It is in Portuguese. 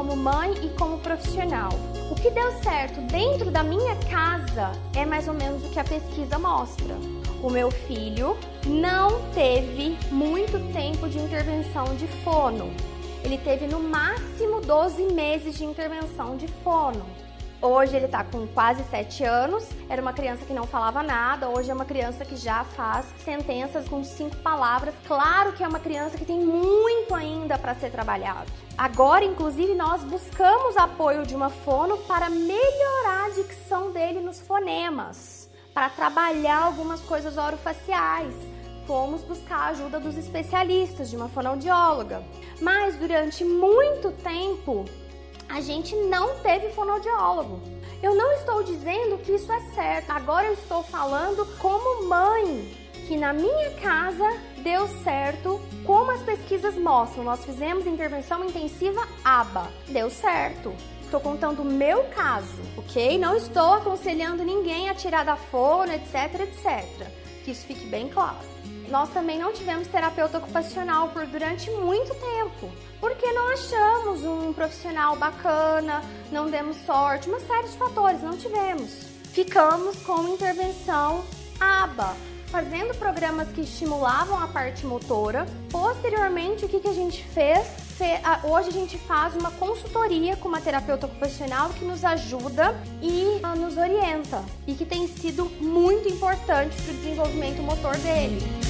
Como mãe e como profissional. O que deu certo dentro da minha casa é mais ou menos o que a pesquisa mostra. O meu filho não teve muito tempo de intervenção de fono. Ele teve no máximo 12 meses de intervenção de fono. Hoje ele está com quase 7 anos, era uma criança que não falava nada, hoje é uma criança que já faz sentenças com cinco palavras. Claro que é uma criança que tem muito ainda para ser trabalhado. Agora, inclusive, nós buscamos apoio de uma fono para melhorar a dicção dele nos fonemas, para trabalhar algumas coisas orofaciais. Fomos buscar a ajuda dos especialistas, de uma fonoaudióloga. Mas durante muito tempo, a gente não teve fonoaudiólogo. Eu não estou dizendo que isso é certo. Agora eu estou falando como mãe, que na minha casa deu certo, como as pesquisas mostram. Nós fizemos intervenção intensiva ABA. Deu certo. Estou contando o meu caso, ok? Não estou aconselhando ninguém a tirar da fono, etc, etc. Que isso fique bem claro. Nós também não tivemos terapeuta ocupacional por durante muito tempo, porque não achamos um profissional bacana, não demos sorte, uma série de fatores, não tivemos. Ficamos com intervenção ABA, fazendo programas que estimulavam a parte motora. Posteriormente, o que, que a gente fez? Hoje a gente faz uma consultoria com uma terapeuta ocupacional que nos ajuda e nos orienta e que tem sido muito importante para o desenvolvimento motor dele.